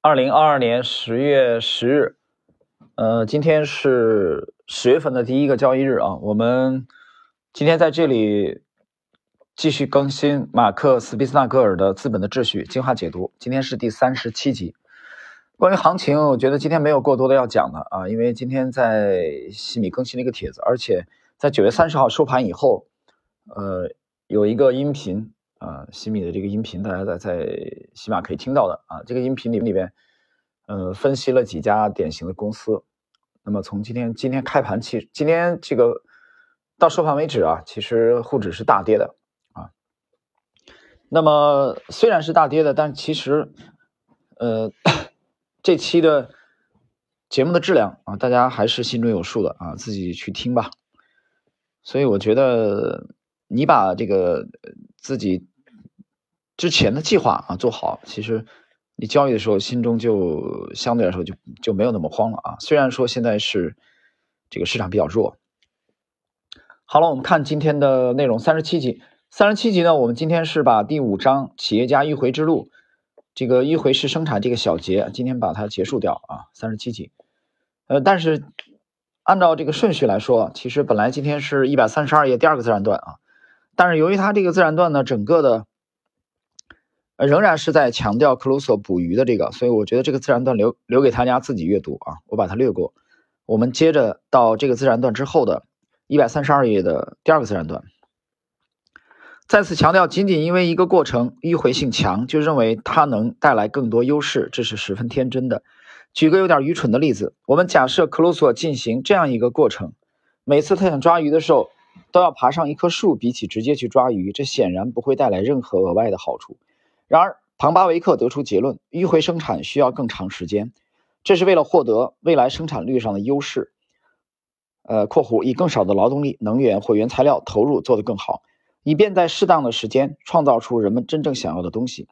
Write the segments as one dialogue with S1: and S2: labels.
S1: 二零二二年十月十日，呃，今天是十月份的第一个交易日啊。我们今天在这里继续更新马克·斯皮斯纳格尔的《资本的秩序》精华解读。今天是第三十七集。关于行情，我觉得今天没有过多的要讲的啊，因为今天在西米更新了一个帖子，而且在九月三十号收盘以后，呃，有一个音频。啊，西米的这个音频，大家在在起码可以听到的啊。这个音频里里边，呃，分析了几家典型的公司。那么从今天今天开盘起，今天这个到收盘为止啊，其实沪指是大跌的啊。那么虽然是大跌的，但其实呃，这期的节目的质量啊，大家还是心中有数的啊，自己去听吧。所以我觉得。你把这个自己之前的计划啊做好，其实你交易的时候心中就相对来说就就没有那么慌了啊。虽然说现在是这个市场比较弱。好了，我们看今天的内容，三十七集。三十七集呢，我们今天是把第五章企业家迂回之路这个迂回式生产这个小节，今天把它结束掉啊。三十七集，呃，但是按照这个顺序来说，其实本来今天是一百三十二页第二个自然段啊。但是由于它这个自然段呢，整个的仍然是在强调克鲁索捕鱼的这个，所以我觉得这个自然段留留给大家自己阅读啊，我把它略过。我们接着到这个自然段之后的一百三十二页的第二个自然段，再次强调，仅仅因为一个过程迂回性强，就认为它能带来更多优势，这是十分天真的。举个有点愚蠢的例子，我们假设克鲁索进行这样一个过程，每次他想抓鱼的时候。都要爬上一棵树，比起直接去抓鱼，这显然不会带来任何额外的好处。然而，庞巴维克得出结论：迂回生产需要更长时间，这是为了获得未来生产率上的优势。呃（括弧以更少的劳动力、能源或原材料投入做得更好，以便在适当的时间创造出人们真正想要的东西）。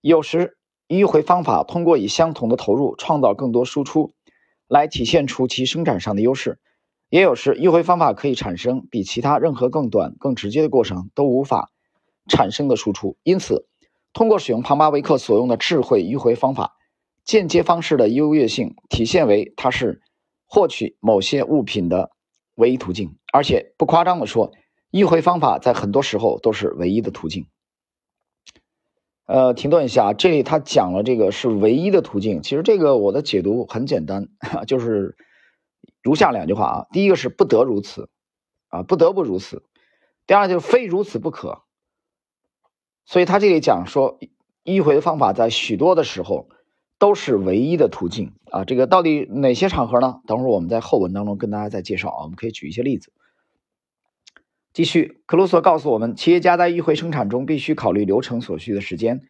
S1: 有时，迂回方法通过以相同的投入创造更多输出，来体现出其生产上的优势。也有时，迂回方法可以产生比其他任何更短、更直接的过程都无法产生的输出。因此，通过使用庞巴维克所用的智慧迂回方法，间接方式的优越性体现为它是获取某些物品的唯一途径。而且，不夸张的说，迂回方法在很多时候都是唯一的途径。呃，停顿一下，这里他讲了这个是唯一的途径。其实，这个我的解读很简单，就是。如下两句话啊，第一个是不得如此，啊不得不如此；第二就是非如此不可。所以他这里讲说，迂回的方法在许多的时候都是唯一的途径啊。这个到底哪些场合呢？等会儿我们在后文当中跟大家再介绍啊。我们可以举一些例子。继续，克鲁索告诉我们，企业家在迂回生产中必须考虑流程所需的时间、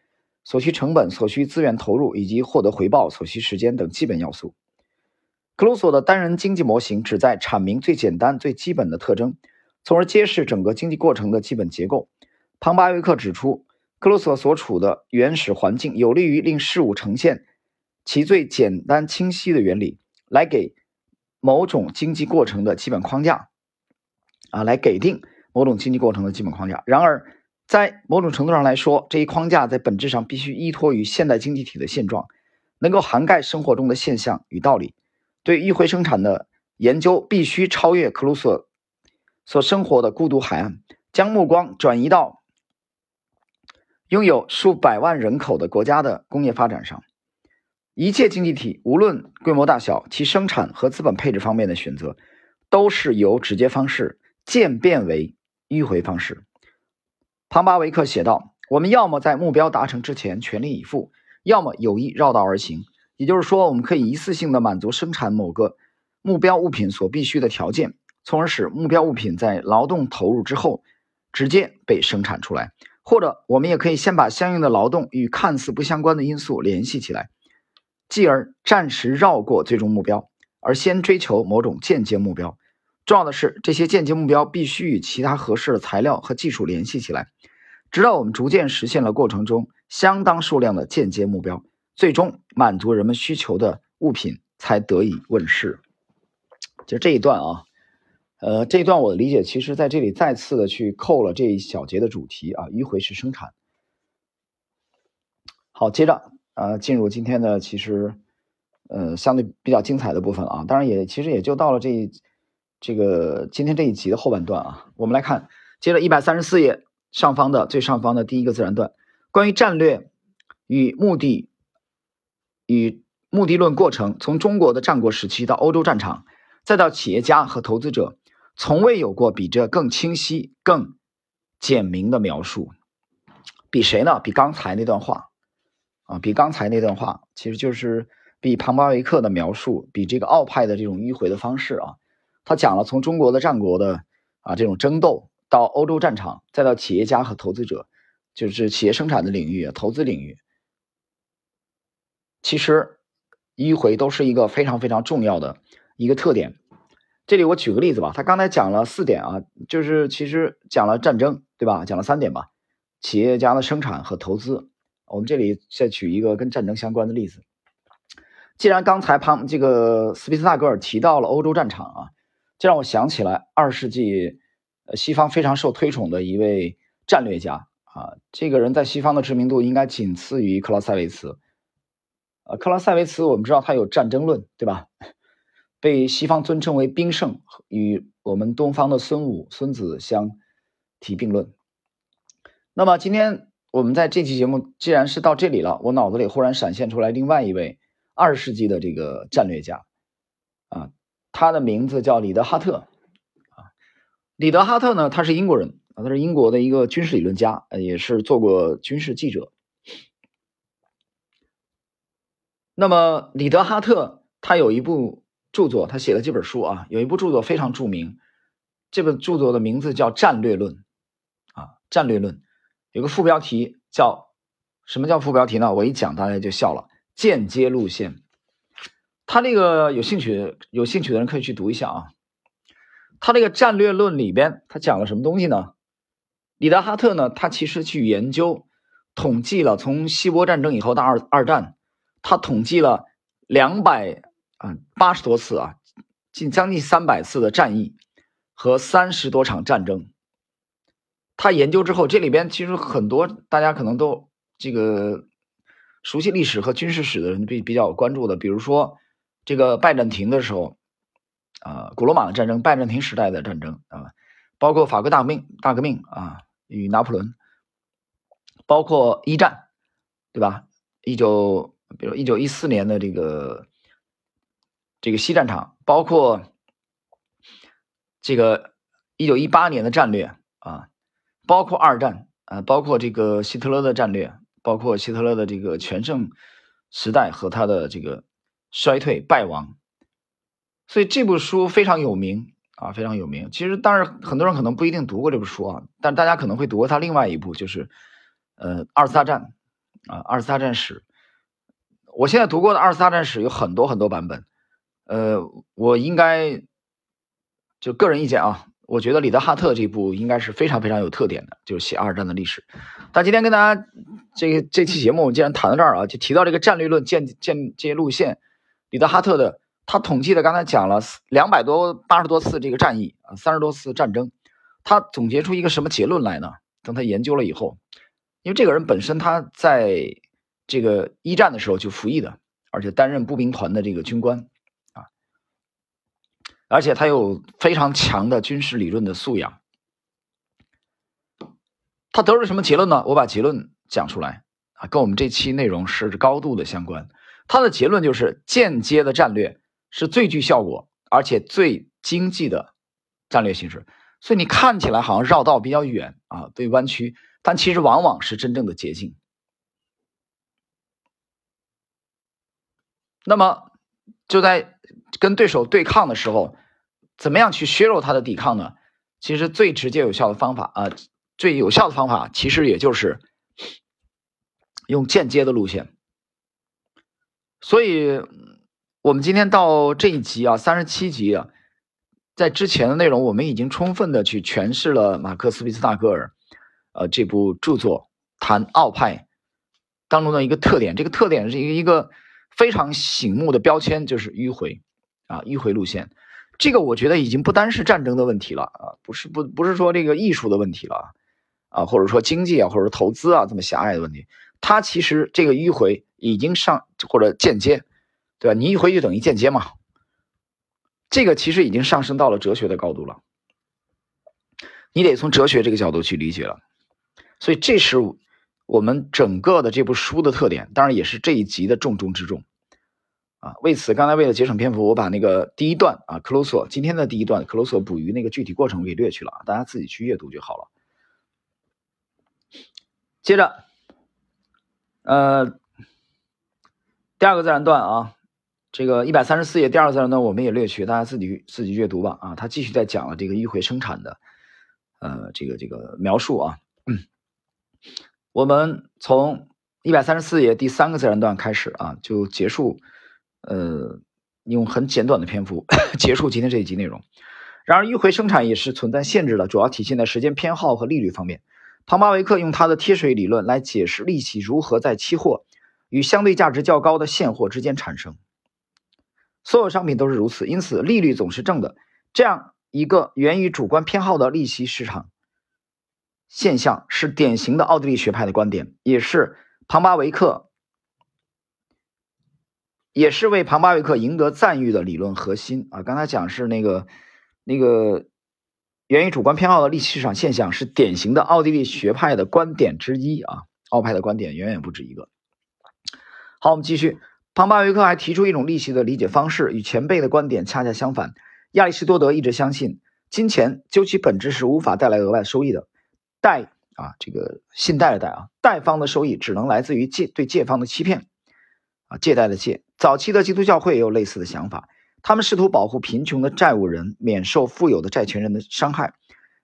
S1: 所需成本、所需资源投入以及获得回报所需时间等基本要素。克鲁索的单人经济模型旨在阐明最简单、最基本的特征，从而揭示整个经济过程的基本结构。庞巴维克指出，克鲁索所处的原始环境有利于令事物呈现其最简单清晰的原理，来给某种经济过程的基本框架，啊，来给定某种经济过程的基本框架。然而，在某种程度上来说，这一框架在本质上必须依托于现代经济体的现状，能够涵盖生活中的现象与道理。对议会生产的研究必须超越克鲁索所生活的孤独海岸，将目光转移到拥有数百万人口的国家的工业发展上。一切经济体，无论规模大小，其生产和资本配置方面的选择，都是由直接方式渐变为迂回方式。庞巴维克写道：“我们要么在目标达成之前全力以赴，要么有意绕道而行。”也就是说，我们可以一次性的满足生产某个目标物品所必须的条件，从而使目标物品在劳动投入之后直接被生产出来；或者，我们也可以先把相应的劳动与看似不相关的因素联系起来，继而暂时绕过最终目标，而先追求某种间接目标。重要的是，这些间接目标必须与其他合适的材料和技术联系起来，直到我们逐渐实现了过程中相当数量的间接目标。最终满足人们需求的物品才得以问世。就这一段啊，呃，这一段我的理解，其实在这里再次的去扣了这一小节的主题啊，迂回式生产。好，接着啊，进入今天的其实呃相对比较精彩的部分啊。当然也其实也就到了这一这个今天这一集的后半段啊。我们来看，接着一百三十四页上方的最上方的第一个自然段，关于战略与目的与目的论过程，从中国的战国时期到欧洲战场，再到企业家和投资者，从未有过比这更清晰、更简明的描述。比谁呢？比刚才那段话，啊，比刚才那段话，其实就是比庞巴维克的描述，比这个奥派的这种迂回的方式啊。他讲了从中国的战国的啊这种争斗，到欧洲战场，再到企业家和投资者，就是企业生产的领域、投资领域，其实迂回都是一个非常非常重要的一个特点。这里我举个例子吧，他刚才讲了四点啊，就是其实讲了战争，对吧？讲了三点吧。企业家的生产和投资，我们这里再举一个跟战争相关的例子。既然刚才庞这个斯皮斯纳格尔提到了欧洲战场啊，这让我想起来二世纪西方非常受推崇的一位战略家啊，这个人在西方的知名度应该仅次于克劳塞维茨。呃，克劳塞维茨我们知道他有战争论，对吧？被西方尊称为兵圣，与我们东方的孙武、孙子相提并论。那么今天我们在这期节目，既然是到这里了，我脑子里忽然闪现出来另外一位二十世纪的这个战略家，啊，他的名字叫李德哈特，啊，李德哈特呢，他是英国人啊，他是英国的一个军事理论家，也是做过军事记者。那么李德哈特他有一部著作，他写了这本书啊，有一部著作非常著名，这本著作的名字叫《战略论》，啊，《战略论》。有个副标题叫什么叫副标题呢？我一讲大家就笑了。间接路线，他那个有兴趣有兴趣的人可以去读一下啊。他这个战略论里边他讲了什么东西呢？李达哈特呢，他其实去研究统计了从希波战争以后的二二战，他统计了两百啊八十多次啊，近将近三百次的战役和三十多场战争。他研究之后，这里边其实很多大家可能都这个熟悉历史和军事史的人比比较关注的，比如说这个拜占庭的时候，啊，古罗马的战争，拜占庭时代的战争啊，包括法国大革命大革命啊与拿破仑，包括一战，对吧？一九比如一九一四年的这个这个西战场，包括这个一九一八年的战略啊。包括二战啊，包括这个希特勒的战略，包括希特勒的这个全盛时代和他的这个衰退败亡，所以这部书非常有名啊，非常有名。其实，当然很多人可能不一定读过这部书啊，但大家可能会读过他另外一部，就是呃二次大战啊，二次大战史。我现在读过的二次大战史有很多很多版本，呃，我应该就个人意见啊。我觉得李德哈特这部应该是非常非常有特点的，就是写二战的历史。但今天跟大家这个这期节目，既然谈到这儿啊，就提到这个战略论、建建这些路线。李德哈特的他统计的，刚才讲了两百多八十多次这个战役啊，三十多次战争，他总结出一个什么结论来呢？等他研究了以后，因为这个人本身他在这个一战的时候就服役的，而且担任步兵团的这个军官。而且他有非常强的军事理论的素养，他得出什么结论呢？我把结论讲出来啊，跟我们这期内容是高度的相关。他的结论就是间接的战略是最具效果而且最经济的战略形式。所以你看起来好像绕道比较远啊，对弯曲，但其实往往是真正的捷径。那么就在跟对手对抗的时候。怎么样去削弱他的抵抗呢？其实最直接有效的方法啊，最有效的方法其实也就是用间接的路线。所以，我们今天到这一集啊，三十七集啊，在之前的内容我们已经充分的去诠释了马克思·韦斯纳格尔呃这部著作谈奥派当中的一个特点。这个特点是一个一个非常醒目的标签，就是迂回啊，迂回路线。这个我觉得已经不单是战争的问题了啊，不是不不是说这个艺术的问题了啊，或者说经济啊，或者说投资啊这么狭隘的问题，它其实这个迂回已经上或者间接，对吧？你迂回就等于间接嘛。这个其实已经上升到了哲学的高度了，你得从哲学这个角度去理解了。所以这是我们整个的这部书的特点，当然也是这一集的重中之重。啊，为此，刚才为了节省篇幅，我把那个第一段啊，克罗索今天的第一段，克罗索捕鱼那个具体过程给略去了，大家自己去阅读就好了。接着，呃，第二个自然段啊，这个一百三十四页第二个自然段我们也略去，大家自己自己阅读吧。啊，他继续在讲了这个迂回生产的，呃，这个这个描述啊。我们从一百三十四页第三个自然段开始啊，就结束。呃，用很简短的篇幅 结束今天这一集内容。然而，迂回生产也是存在限制的，主要体现在时间偏好和利率方面。庞巴维克用他的贴水理论来解释利息如何在期货与相对价值较高的现货之间产生。所有商品都是如此，因此利率总是正的。这样一个源于主观偏好的利息市场现象，是典型的奥地利学派的观点，也是庞巴维克。也是为庞巴维克赢得赞誉的理论核心啊！刚才讲是那个那个源于主观偏好的利息市场现象，是典型的奥地利学派的观点之一啊！奥派的观点远远不止一个。好，我们继续。庞巴维克还提出一种利息的理解方式，与前辈的观点恰恰相反。亚里士多德一直相信，金钱究其本质是无法带来额外收益的。贷啊，这个信贷的贷啊，贷方的收益只能来自于借对借方的欺骗啊，借贷的借。早期的基督教会也有类似的想法，他们试图保护贫穷的债务人免受富有的债权人的伤害。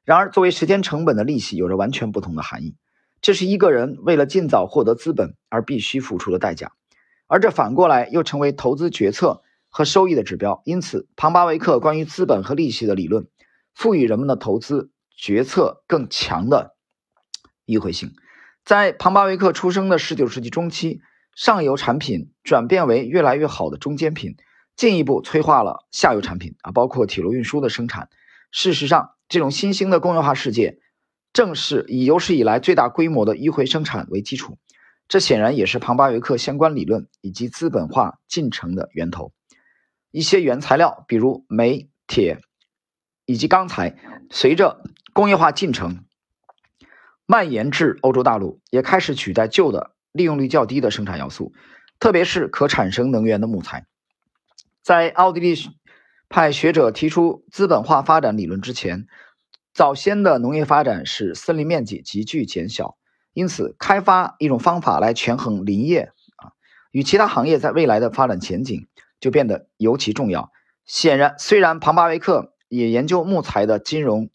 S1: 然而，作为时间成本的利息有着完全不同的含义，这是一个人为了尽早获得资本而必须付出的代价，而这反过来又成为投资决策和收益的指标。因此，庞巴维克关于资本和利息的理论，赋予人们的投资决策更强的迂回性。在庞巴维克出生的19世纪中期。上游产品转变为越来越好的中间品，进一步催化了下游产品啊，包括铁路运输的生产。事实上，这种新兴的工业化世界，正是以有史以来最大规模的迂回生产为基础。这显然也是庞巴维克相关理论以及资本化进程的源头。一些原材料，比如煤、铁以及钢材，随着工业化进程蔓延至欧洲大陆，也开始取代旧的。利用率较低的生产要素，特别是可产生能源的木材。在奥地利派学者提出资本化发展理论之前，早先的农业发展使森林面积急剧减小，因此开发一种方法来权衡林业啊与其他行业在未来的发展前景就变得尤其重要。显然，虽然庞巴维克也研究木材的金融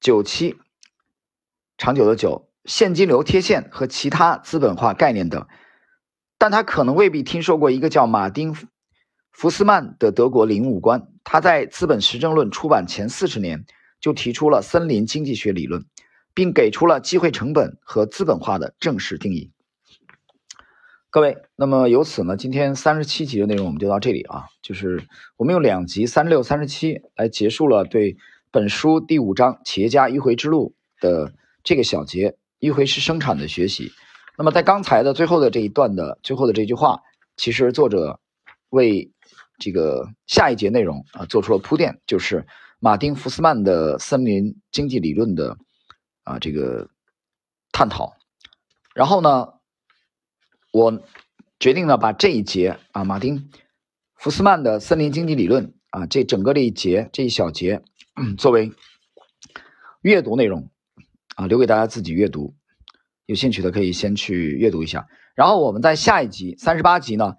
S1: 九七长久的久。现金流贴现和其他资本化概念等，但他可能未必听说过一个叫马丁·福斯曼的德国领务官。他在《资本实证论》出版前四十年就提出了森林经济学理论，并给出了机会成本和资本化的正式定义。各位，那么由此呢，今天三十七集的内容我们就到这里啊，就是我们用两集三十六、三十七来结束了对本书第五章企业家迂回之路的这个小节。迂回式生产的学习，那么在刚才的最后的这一段的最后的这句话，其实作者为这个下一节内容啊做出了铺垫，就是马丁·福斯曼的森林经济理论的啊这个探讨。然后呢，我决定呢把这一节啊马丁·福斯曼的森林经济理论啊这整个这一节这一小节 作为阅读内容。啊，留给大家自己阅读，有兴趣的可以先去阅读一下。然后我们在下一集三十八集呢，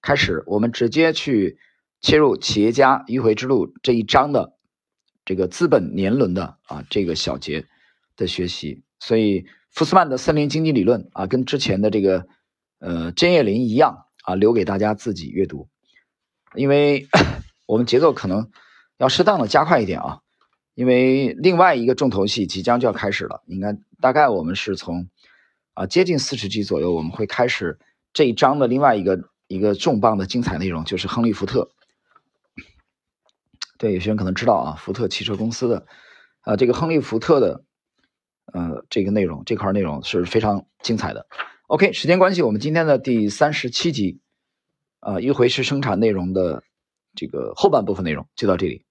S1: 开始我们直接去切入企业家迂回之路这一章的这个资本年轮的啊这个小节的学习。所以福斯曼的森林经济理论啊，跟之前的这个呃针叶林一样啊，留给大家自己阅读，因为 我们节奏可能要适当的加快一点啊。因为另外一个重头戏即将就要开始了，应该大概我们是从啊接近四十集左右，我们会开始这一章的另外一个一个重磅的精彩内容，就是亨利·福特。对，有些人可能知道啊，福特汽车公司的啊这个亨利·福特的呃，这个内容这块内容是非常精彩的。OK，时间关系，我们今天的第三十七集，啊，一回是生产内容的这个后半部分内容就到这里。